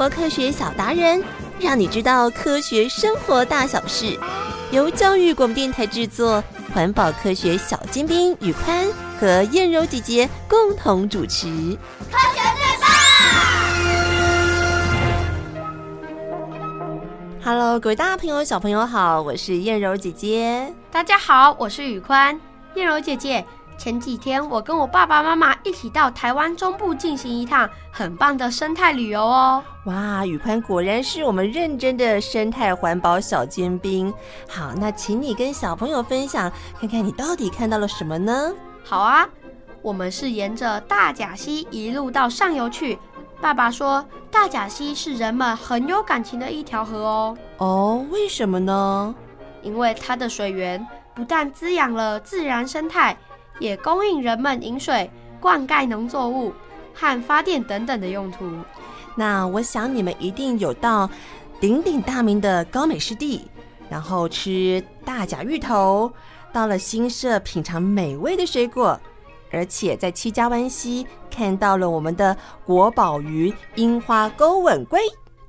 活科学小达人，让你知道科学生活大小事。由教育广播电台制作，环保科学小尖兵宇宽和燕柔姐姐共同主持。科学最棒！Hello，各位大朋友、小朋友好，我是燕柔姐姐。大家好，我是宇宽。燕柔姐姐，前几天我跟我爸爸妈妈一起到台湾中部进行一趟很棒的生态旅游哦。哇，宇宽果然是我们认真的生态环保小尖兵。好，那请你跟小朋友分享，看看你到底看到了什么呢？好啊，我们是沿着大甲溪一路到上游去。爸爸说，大甲溪是人们很有感情的一条河哦。哦，为什么呢？因为它的水源。不但滋养了自然生态，也供应人们饮水、灌溉农作物和发电等等的用途。那我想你们一定有到鼎鼎大名的高美湿地，然后吃大甲芋头，到了新社品尝美味的水果，而且在七家湾溪看到了我们的国宝鱼樱花钩吻龟。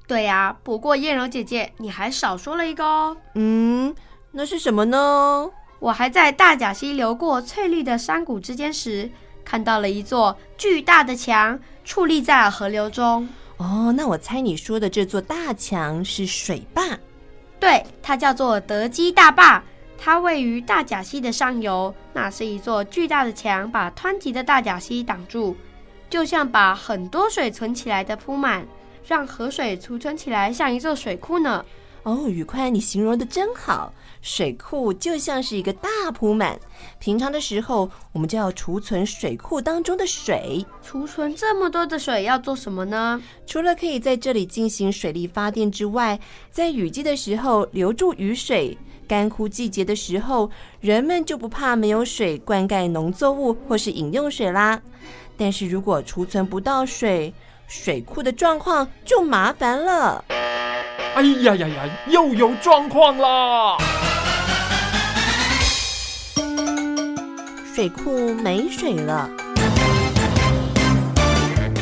对呀，不过燕柔姐姐，你还少说了一个哦。嗯，那是什么呢？我还在大甲溪流过翠绿的山谷之间时，看到了一座巨大的墙矗立在河流中。哦，那我猜你说的这座大墙是水坝。对，它叫做德基大坝，它位于大甲溪的上游。那是一座巨大的墙，把湍急的大甲溪挡住，就像把很多水存起来的铺满，让河水储存起来，像一座水库呢。哦，宇宽，你形容的真好。水库就像是一个大铺满，平常的时候我们就要储存水库当中的水。储存这么多的水要做什么呢？除了可以在这里进行水力发电之外，在雨季的时候留住雨水，干枯季节的时候，人们就不怕没有水灌溉农作物或是饮用水啦。但是如果储存不到水，水库的状况就麻烦了。哎呀呀呀！又有状况啦！水库没水了。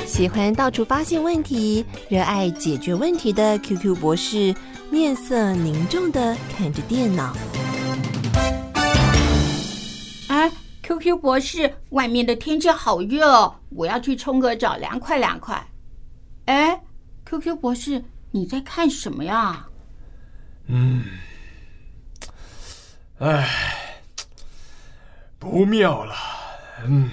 喜欢到处发现问题、热爱解决问题的 QQ 博士，面色凝重的看着电脑。哎，QQ 博士，外面的天气好热，我要去冲个澡，凉快凉快。哎，QQ 博士。你在看什么呀？嗯，哎，不妙了。嗯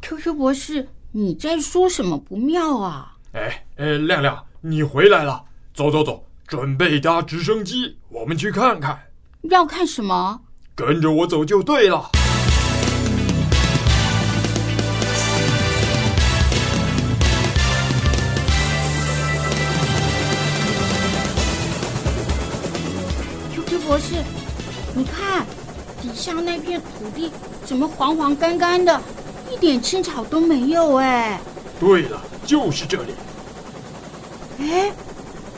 ，QQ 博士，你在说什么不妙啊？哎哎，亮亮，你回来了，走走走，准备搭直升机，我们去看看。要看什么？跟着我走就对了。底下那片土地怎么黄黄干干的，一点青草都没有哎。对了，就是这里。哎，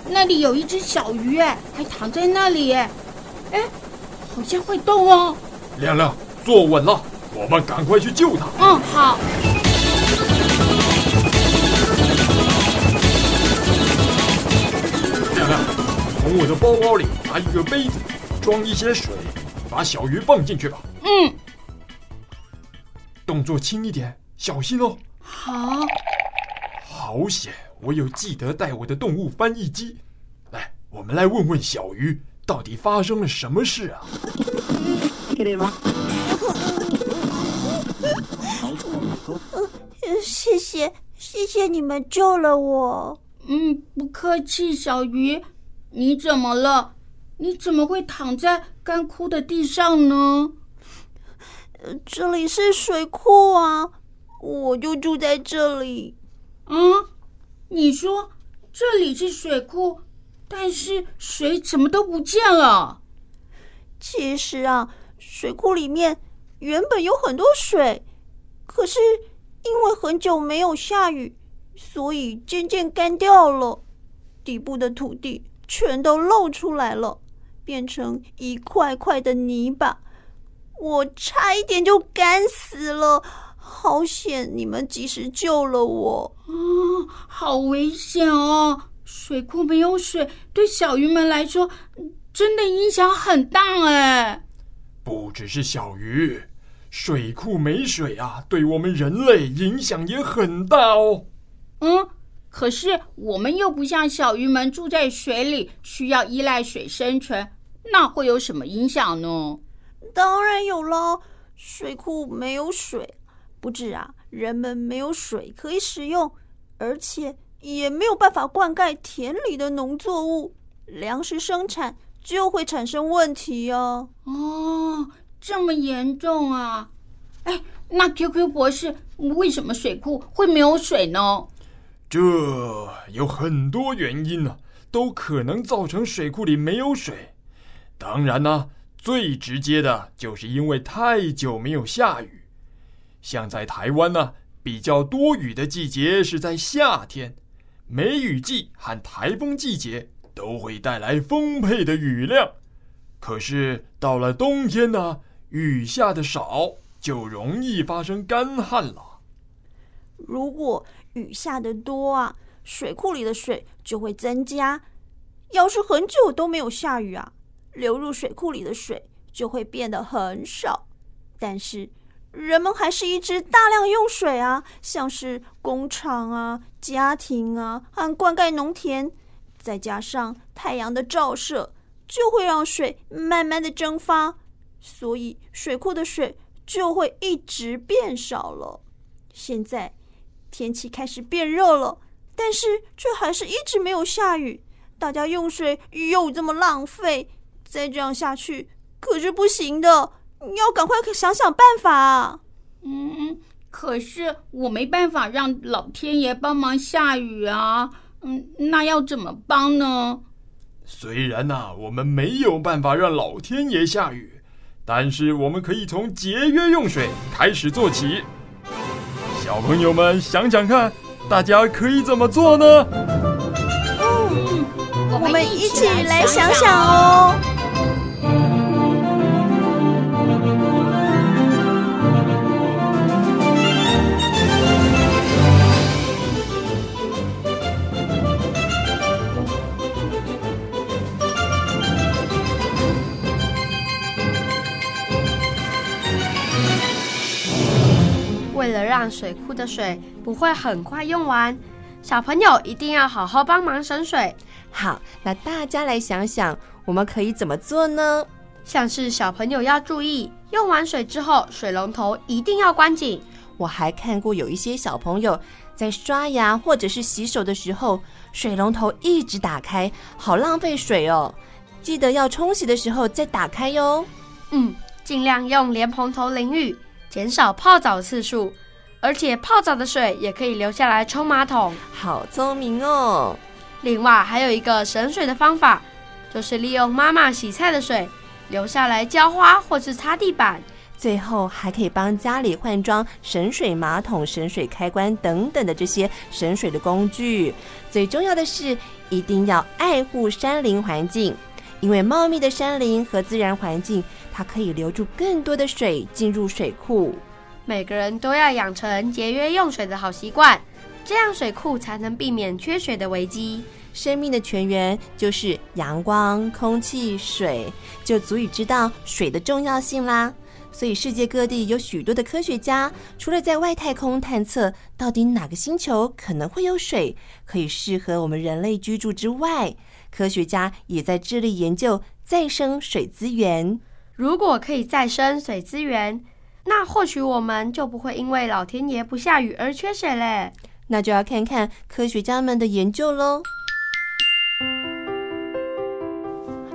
那里有一只小鱼哎，还躺在那里哎，哎，好像会动哦。亮亮，坐稳了，我们赶快去救它。嗯，好。亮亮，从我的包包里拿一个杯子。装一些水，把小鱼放进去吧。嗯，动作轻一点，小心哦。好。好险，我有记得带我的动物翻译机。来，我们来问问小鱼，到底发生了什么事啊？谢谢，谢谢你们救了我。嗯，不客气，小鱼。你怎么了？你怎么会躺在干枯的地上呢？这里是水库啊，我就住在这里。嗯，你说这里是水库，但是水怎么都不见了？其实啊，水库里面原本有很多水，可是因为很久没有下雨，所以渐渐干掉了，底部的土地全都露出来了。变成一块块的泥巴，我差一点就干死了，好险！你们及时救了我。啊，好危险哦！水库没有水，对小鱼们来说真的影响很大哎。不只是小鱼，水库没水啊，对我们人类影响也很大哦。嗯，可是我们又不像小鱼们住在水里，需要依赖水生存，那会有什么影响呢？当然有喽，水库没有水，不止啊，人们没有水可以使用，而且也没有办法灌溉田里的农作物，粮食生产就会产生问题啊。哦，这么严重啊！哎，那 QQ 博士，为什么水库会没有水呢？这有很多原因呢、都可能造成水库里没有水。当然呢、最直接的就是因为太久没有下雨，像在台湾呢，比较多雨的季节是在夏天，梅雨季和台风季节都会带来丰沛的雨量。可是到了冬天呢，雨下的少，就容易发生干旱了。如果雨下得多啊，水库里的水就会增加。要是很久都没有下雨啊，流入水库里的水就会变得很少，但是人们还是一直大量用水啊，像是工厂啊、家庭啊和灌溉农田，再加上太阳的照射，就会让水慢慢的蒸发，所以水库的水就会一直变少了。现在天气开始变热了，但是却还是一直没有下雨，大家用水又这么浪费。再这样下去可是不行的，你要赶快想想办法啊。嗯，可是我没办法让老天爷帮忙下雨啊。嗯，那要怎么帮呢？虽然呐、啊，我们没有办法让老天爷下雨，但是我们可以从节约用水开始做起。小朋友们想想看，大家可以怎么做呢？嗯，我们一起来想想哦。为了让水库的水不会很快用完，小朋友一定要好好帮忙省水。好，那大家来想想，我们可以怎么做呢？像是小朋友要注意，用完水之后，水龙头一定要关紧。我还看过有一些小朋友在刷牙或者是洗手的时候，水龙头一直打开，好浪费水哦。记得要冲洗的时候再打开哟。嗯，尽量用莲蓬头淋浴。减少泡澡次数，而且泡澡的水也可以留下来冲马桶。好聪明哦！另外还有一个省水的方法，就是利用妈妈洗菜的水留下来浇花或是擦地板。最后还可以帮家里换装省水马桶、省水开关等等的这些省水的工具。最重要的是，一定要爱护山林环境。因为茂密的山林和自然环境，它可以留住更多的水进入水库。每个人都要养成节约用水的好习惯，这样水库才能避免缺水的危机。生命的泉源就是阳光、空气、水，就足以知道水的重要性啦。所以世界各地有许多的科学家，除了在外太空探测到底哪个星球可能会有水，可以适合我们人类居住之外，科学家也在致力研究再生水资源。如果可以再生水资源，那或许我们就不会因为老天爷不下雨而缺水嘞。那就要看看科学家们的研究喽。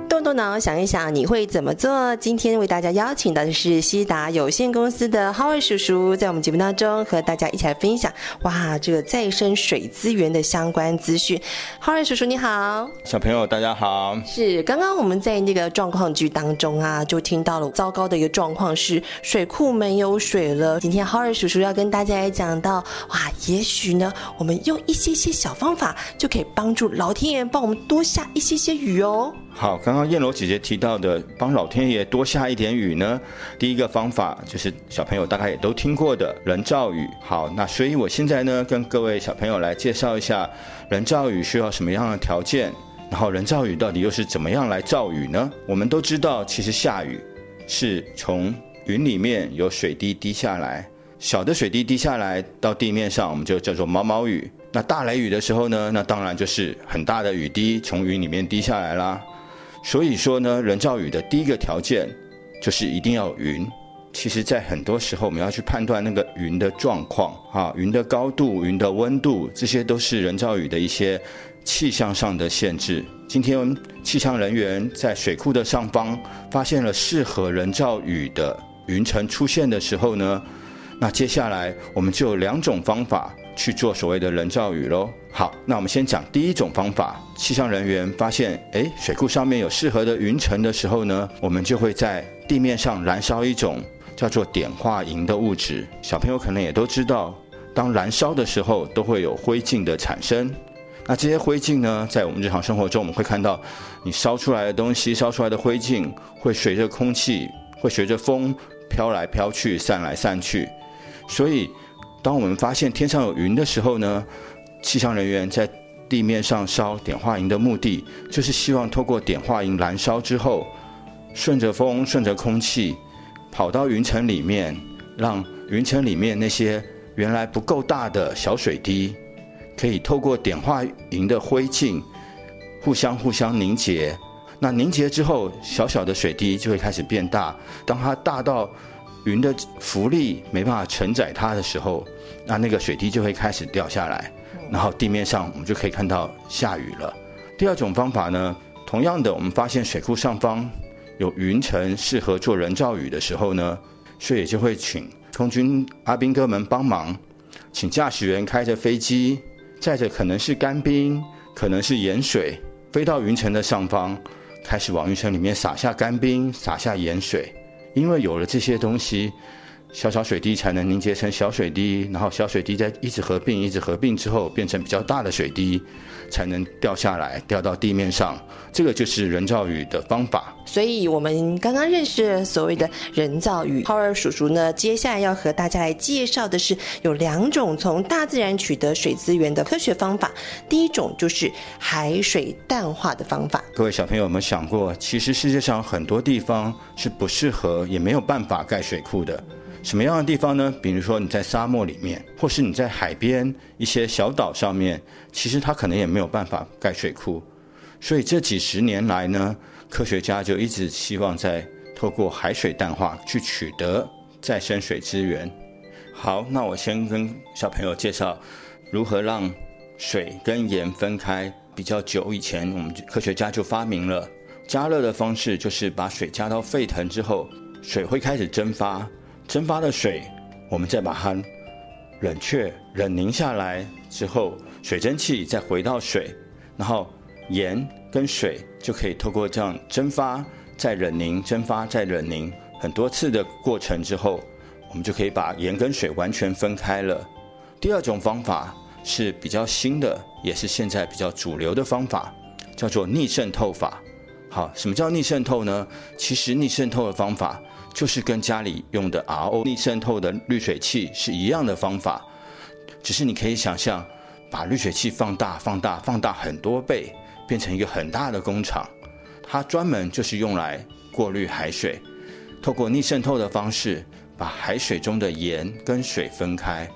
动动脑想一想，你会怎么做？今天为大家邀请到的是西达有限公司的 Howard 叔叔，在我们节目当中和大家一起来分享。哇，这个再生水资源的相关资讯。Howard 叔叔你好，小朋友大家好。是刚刚我们在那个状况剧当中啊，就听到了糟糕的一个状况是水库没有水了。今天 Howard 叔叔要跟大家来讲到，哇，也许呢，我们用一些些小方法就可以帮助老天爷帮我们多下一些些雨哦。好，刚刚燕柔姐姐提到的，帮老天爷多下一点雨呢。第一个方法就是小朋友大概也都听过的人造雨。好，那所以我现在呢，跟各位小朋友来介绍一下人造雨需要什么样的条件，然后人造雨到底又是怎么样来造雨呢？我们都知道，其实下雨是从云里面有水滴滴下来，小的水滴滴下来到地面上，我们就叫做毛毛雨。那大雷雨的时候呢，那当然就是很大的雨滴从云里面滴下来啦。所以说呢，人造雨的第一个条件就是一定要云。其实，在很多时候，我们要去判断那个云的状况啊，云的高度、云的温度，这些都是人造雨的一些气象上的限制。今天气象人员在水库的上方发现了适合人造雨的云层出现的时候呢，那接下来我们就有两种方法。去做所谓的人造雨喽。好，那我们先讲第一种方法。气象人员发现，诶，水库上面有适合的云层的时候呢，我们就会在地面上燃烧一种叫做碘化银的物质。小朋友可能也都知道，当燃烧的时候都会有灰烬的产生。那这些灰烬呢，在我们日常生活中，我们会看到，你烧出来的东西，烧出来的灰烬会随着空气，会随着风飘来飘去，散来散去，所以。当我们发现天上有云的时候呢，气象人员在地面上烧碘化银的目的，就是希望透过碘化银燃烧之后，顺着风、顺着空气，跑到云层里面，让云层里面那些原来不够大的小水滴，可以透过碘化银的灰烬，互相互相凝结。那凝结之后，小小的水滴就会开始变大。当它大到云的浮力没办法承载它的时候，那那个水滴就会开始掉下来，然后地面上我们就可以看到下雨了。第二种方法呢，同样的，我们发现水库上方有云层适合做人造雨的时候呢，所以就会请空军阿兵哥们帮忙，请驾驶员开着飞机，载着可能是干冰，可能是盐水，飞到云层的上方，开始往云层里面撒下干冰，撒下盐水。因为有了这些东西，小小水滴才能凝结成小水滴，然后小水滴在一直合并、一直合并之后，变成比较大的水滴，才能掉下来，掉到地面上。这个就是人造雨的方法。所以，我们刚刚认识了所谓的人造雨。浩尔叔叔呢，接下来要和大家来介绍的是有两种从大自然取得水资源的科学方法。第一种就是海水淡化的方法。各位小朋友有没有想过，其实世界上很多地方是不适合，也没有办法盖水库的。什么样的地方呢？比如说你在沙漠里面，或是你在海边一些小岛上面，其实它可能也没有办法盖水库。所以这几十年来呢，科学家就一直希望在透过海水淡化去取得再生水资源。好，那我先跟小朋友介绍如何让水跟盐分开。比较久以前，我们科学家就发明了加热的方式，就是把水加到沸腾之后，水会开始蒸发。蒸发的水，我们再把它冷却、冷凝下来之后，水蒸气再回到水，然后盐跟水就可以透过这样蒸发、再冷凝、蒸发、再冷凝很多次的过程之后，我们就可以把盐跟水完全分开了。第二种方法是比较新的，也是现在比较主流的方法，叫做逆渗透法。好，什么叫逆渗透呢？其实逆渗透的方法。就是跟家里用的 RO 逆渗透的滤水器是一样的方法，只是你可以想象，把滤水器放大、放大、放大很多倍，变成一个很大的工厂，它专门就是用来过滤海水，透过逆渗透的方式，把海水中的盐跟水分开。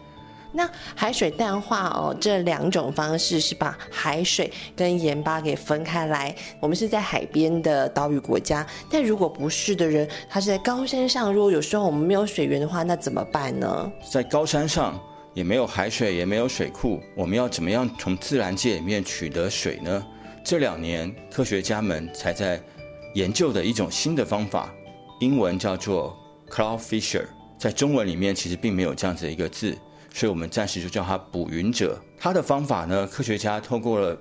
那海水淡化哦，这两种方式是把海水跟盐巴给分开来。我们是在海边的岛屿国家，但如果不是的人，他是在高山上，如果有时候我们没有水源的话，那怎么办呢？在高山上也没有海水，也没有水库，我们要怎么样从自然界里面取得水呢？这两年科学家们才在研究的一种新的方法，英文叫做 Cloud Fisher，在中文里面其实并没有这样子一个字。所以我们暂时就叫它捕云者。它的方法呢，科学家透过了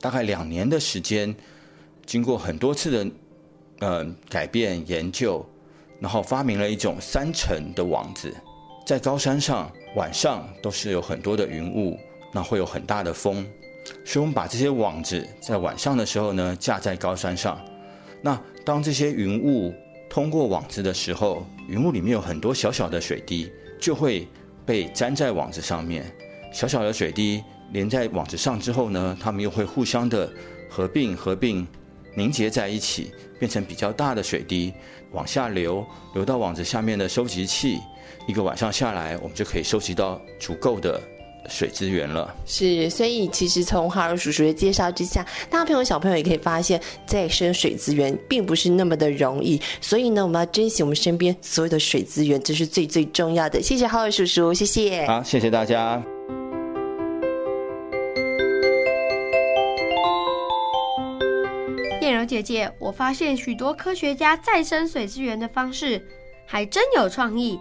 大概两年的时间，经过很多次的呃改变研究，然后发明了一种三层的网子。在高山上晚上都是有很多的云雾，那会有很大的风，所以我们把这些网子在晚上的时候呢架在高山上，那当这些云雾通过网子的时候，云雾里面有很多小小的水滴，就会被粘在网子上面。小小的水滴连在网子上之后呢，它们又会互相的合并、合并、凝结在一起，变成比较大的水滴往下流，流到网子下面的收集器。一个晚上下来，我们就可以收集到足够的。水资源了，是，所以其实从哈尔叔叔的介绍之下，大朋友小朋友也可以发现，再生水资源并不是那么的容易，所以呢，我们要珍惜我们身边所有的水资源，这是最最重要的。谢谢哈尔叔叔，谢谢。好，谢谢大家。燕柔姐姐，我发现许多科学家再生水资源的方式还真有创意。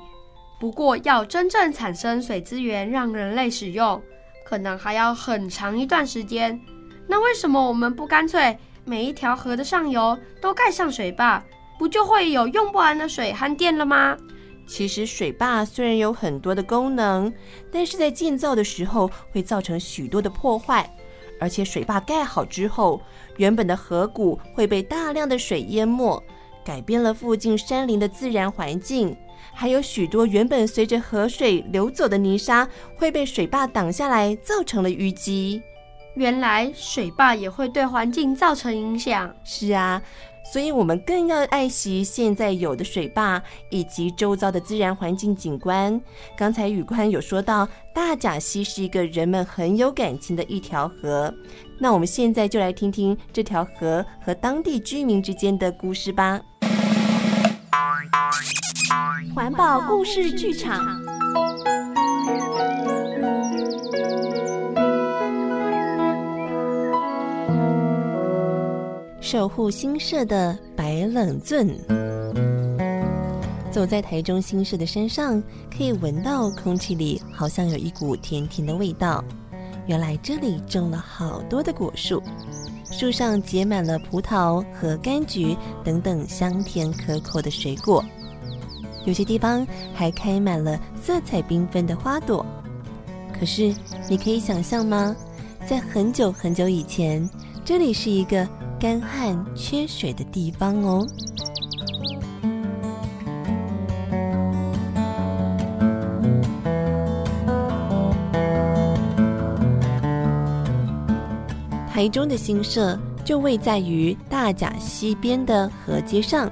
不过，要真正产生水资源让人类使用，可能还要很长一段时间。那为什么我们不干脆每一条河的上游都盖上水坝，不就会有用不完的水和电了吗？其实，水坝虽然有很多的功能，但是在建造的时候会造成许多的破坏，而且水坝盖好之后，原本的河谷会被大量的水淹没，改变了附近山林的自然环境。还有许多原本随着河水流走的泥沙会被水坝挡下来，造成了淤积。原来水坝也会对环境造成影响。是啊，所以我们更要爱惜现在有的水坝以及周遭的自然环境景观。刚才宇宽有说到，大甲溪是一个人们很有感情的一条河。那我们现在就来听听这条河和当地居民之间的故事吧。环保故事剧场，守护新社的白冷尊。走在台中新社的山上，可以闻到空气里好像有一股甜甜的味道。原来这里种了好多的果树，树上结满了葡萄和柑橘等等香甜可口的水果。有些地方还开满了色彩缤纷的花朵，可是你可以想象吗？在很久很久以前，这里是一个干旱缺水的地方哦。台中的新社就位在于大甲溪边的河街上，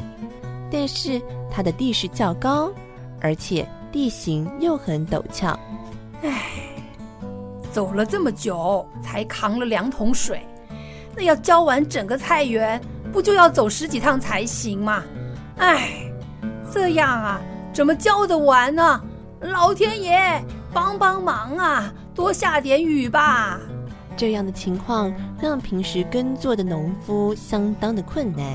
但是，它的地势较高，而且地形又很陡峭。唉，走了这么久才扛了两桶水，那要浇完整个菜园，不就要走十几趟才行吗？唉，这样啊，怎么浇得完呢？老天爷，帮帮忙啊！多下点雨吧。这样的情况让平时耕作的农夫相当的困难。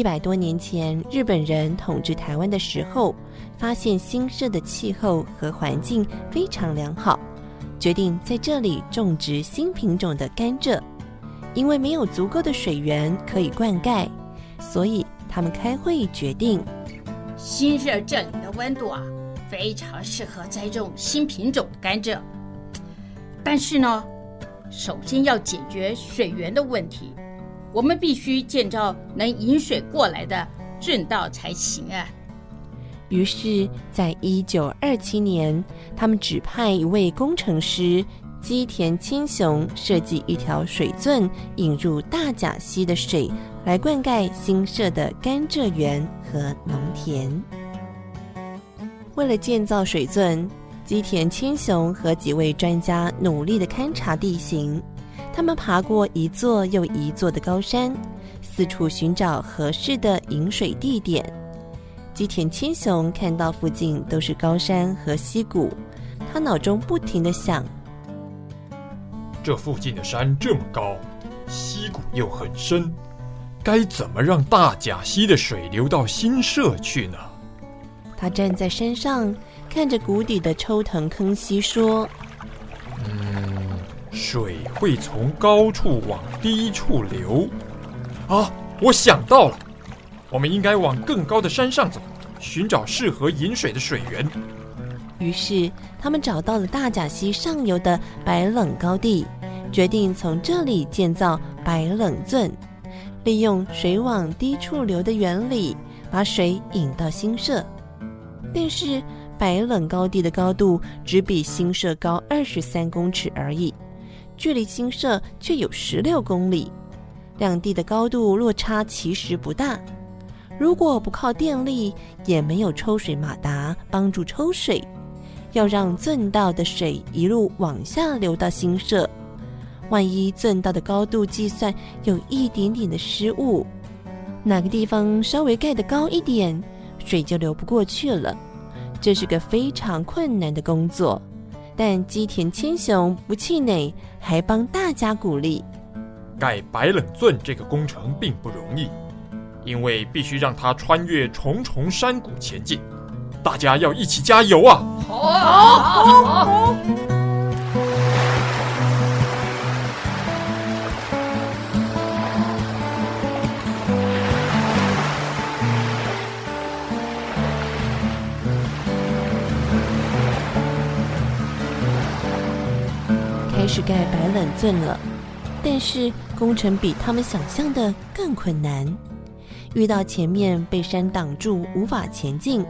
一百多年前，日本人统治台湾的时候，发现新社的气候和环境非常良好，决定在这里种植新品种的甘蔗。因为没有足够的水源可以灌溉，所以他们开会决定，新社这里的温度啊，非常适合栽种新品种的甘蔗。但是呢，首先要解决水源的问题。我们必须建造能引水过来的圳道才行啊！于是，在一九二七年，他们指派一位工程师基田清雄设计一条水圳，引入大甲溪的水，来灌溉新设的甘蔗园和农田。为了建造水圳，基田清雄和几位专家努力地勘察地形。他们爬过一座又一座的高山，四处寻找合适的饮水地点。吉田千雄看到附近都是高山和溪谷，他脑中不停地想：这附近的山这么高，溪谷又很深，该怎么让大甲溪的水流到新社去呢？他站在山上，看着谷底的抽藤坑溪，说。水会从高处往低处流，啊，我想到了，我们应该往更高的山上走，寻找适合引水的水源。于是他们找到了大甲溪上游的白冷高地，决定从这里建造白冷圳，利用水往低处流的原理，把水引到新社。但是白冷高地的高度只比新社高二十三公尺而已，距离新社却有十六公里，两地的高度落差其实不大。如果不靠电力，也没有抽水马达帮助抽水。要让圳道的水一路往下流到新社，万一圳道的高度计算有一点点的失误，哪个地方稍微盖得高一点，水就流不过去了。这是个非常困难的工作，但基田千雄不气馁，还帮大家鼓励：盖白冷圳这个工程并不容易，因为必须让它穿越重重山谷前进。大家要一起加油啊！好啊，好，好，是盖白冷圳了，但是工程比他们想象的更困难，遇到前面被山挡住，无法前进。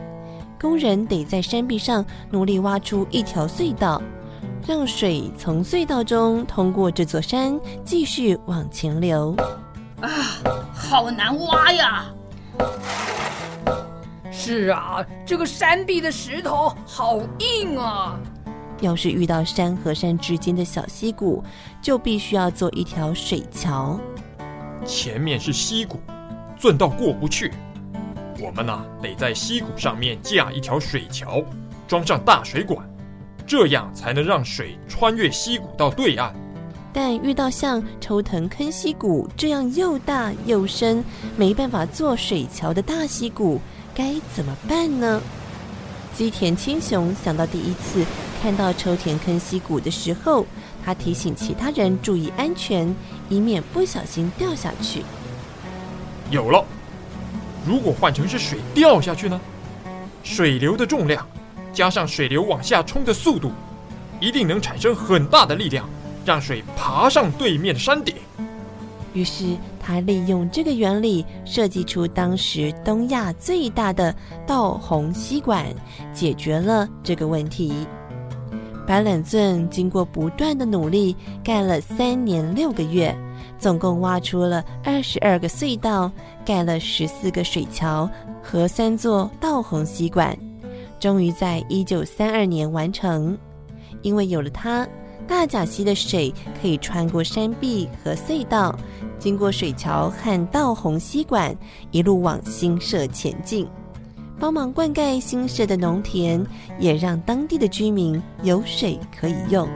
工人得在山壁上努力挖出一条隧道，让水从隧道中通过这座山，继续往前流。啊，好难挖呀！是啊，这个山壁的石头好硬啊！要是遇到山和山之间的小溪谷，就必须要做一条水桥。前面是溪谷，圳道过不去。我们呢，得在溪谷上面架一条水桥，装上大水管，这样才能让水穿越溪谷到对岸。但遇到像抽藤坑溪谷这样又大又深，没办法做水桥的大溪谷，该怎么办呢？基田青雄想到第一次看到抽田坑溪谷的时候，他提醒其他人注意安全，以免不小心掉下去。有了。如果换成是水掉下去呢？水流的重量加上水流往下冲的速度，一定能产生很大的力量，让水爬上对面的山顶。于是他利用这个原理，设计出当时东亚最大的道洪溪管，解决了这个问题。白冷镇经过不断的努力，盖了三年六个月。总共挖出了二十二个隧道，盖了十四个水桥和三座道洪溪管，终于在一九三二年完成。因为有了它，大甲溪的水可以穿过山壁和隧道，经过水桥和道洪溪管，一路往新社前进。帮忙灌溉新设的农田，也让当地的居民有水可以用。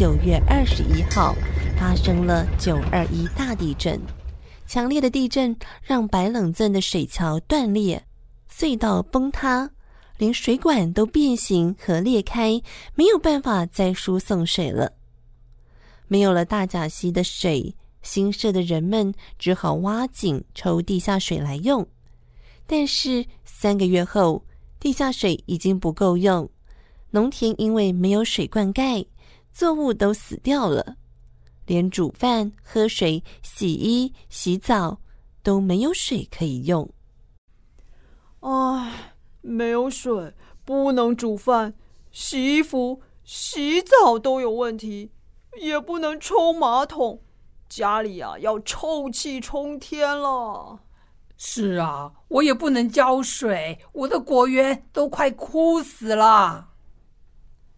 九月二十一号，发生了九二一大地震。强烈的地震让白冷镇的水桥断裂，隧道崩塌，连水管都变形和裂开，没有办法再输送水了。没有了大甲溪的水，新社的人们只好挖井抽地下水来用。但是三个月后，地下水已经不够用。农田因为没有水灌溉，作物都死掉了，连煮饭、喝水、洗衣、洗澡都没有水可以用。唉，没有水，不能煮饭、洗衣服、洗澡都有问题，也不能冲马桶，家里啊要臭气冲天了。是啊，我也不能浇水，我的果园都快枯死了。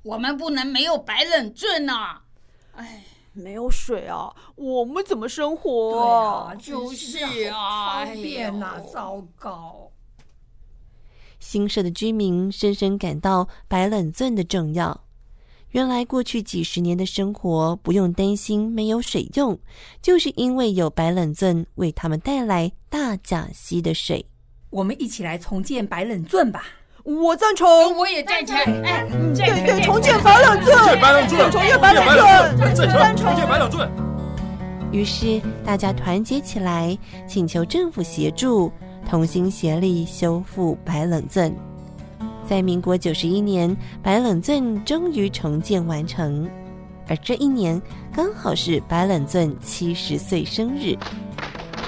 我们不能没有白冷镇呐！哎，没有水啊，我们怎么生活啊？啊就是啊，方便呐，糟糕！新社的居民深深感到白冷镇的重要。原来过去几十年的生活不用担心没有水用，就是因为有白冷圳为他们带来大甲溪的水。我们一起来重建白冷圳吧！我赞成，我也赞成。哎，对对，重建白冷镇，重建白冷镇，重建白冷圳，赞成，重建白冷圳。于是大家团结起来，请求政府协助，同心协力修复白冷镇。在民国九十一年，白冷镇终于重建完成，而这一年刚好是白冷镇七十岁生日，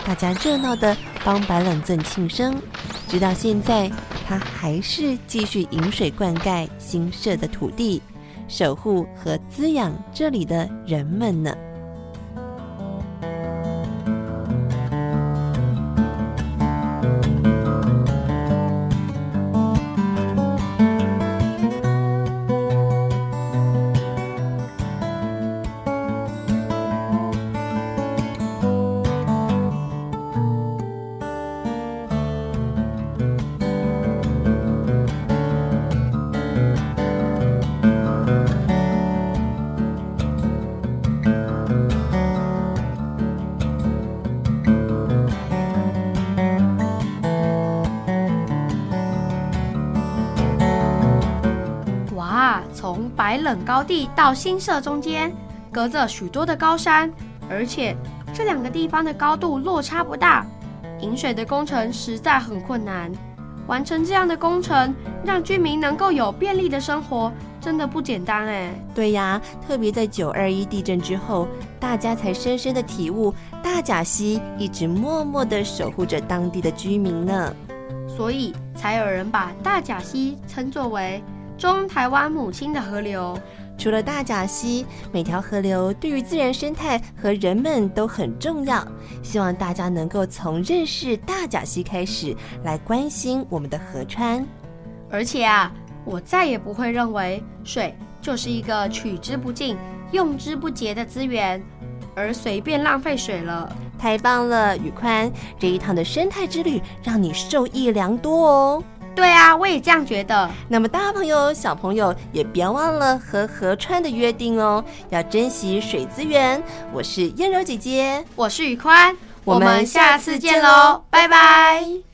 大家热闹地帮白冷镇庆生。直到现在，他还是继续引水灌溉新设的土地，守护和滋养这里的人们呢。地到新社中间，隔着许多的高山，而且这两个地方的高度落差不大，引水的工程实在很困难。完成这样的工程，让居民能够有便利的生活，真的不简单哎。对呀，特别在九二一地震之后，大家才深深的体悟，大甲溪一直默默的守护着当地的居民呢。所以才有人把大甲溪称作为。中台湾母亲的河流，除了大甲溪，每条河流对于自然生态和人们都很重要。希望大家能够从认识大甲溪开始，来关心我们的河川。而且啊，我再也不会认为水就是一个取之不尽、用之不竭的资源，而随便浪费水了。太棒了，宇宽，这一趟的生态之旅让你受益良多哦。对啊，我也这样觉得。那么大朋友、小朋友也别忘了和河川的约定哦，要珍惜水资源。我是燕柔姐姐，我是宇宽，我们下次见喽，拜拜。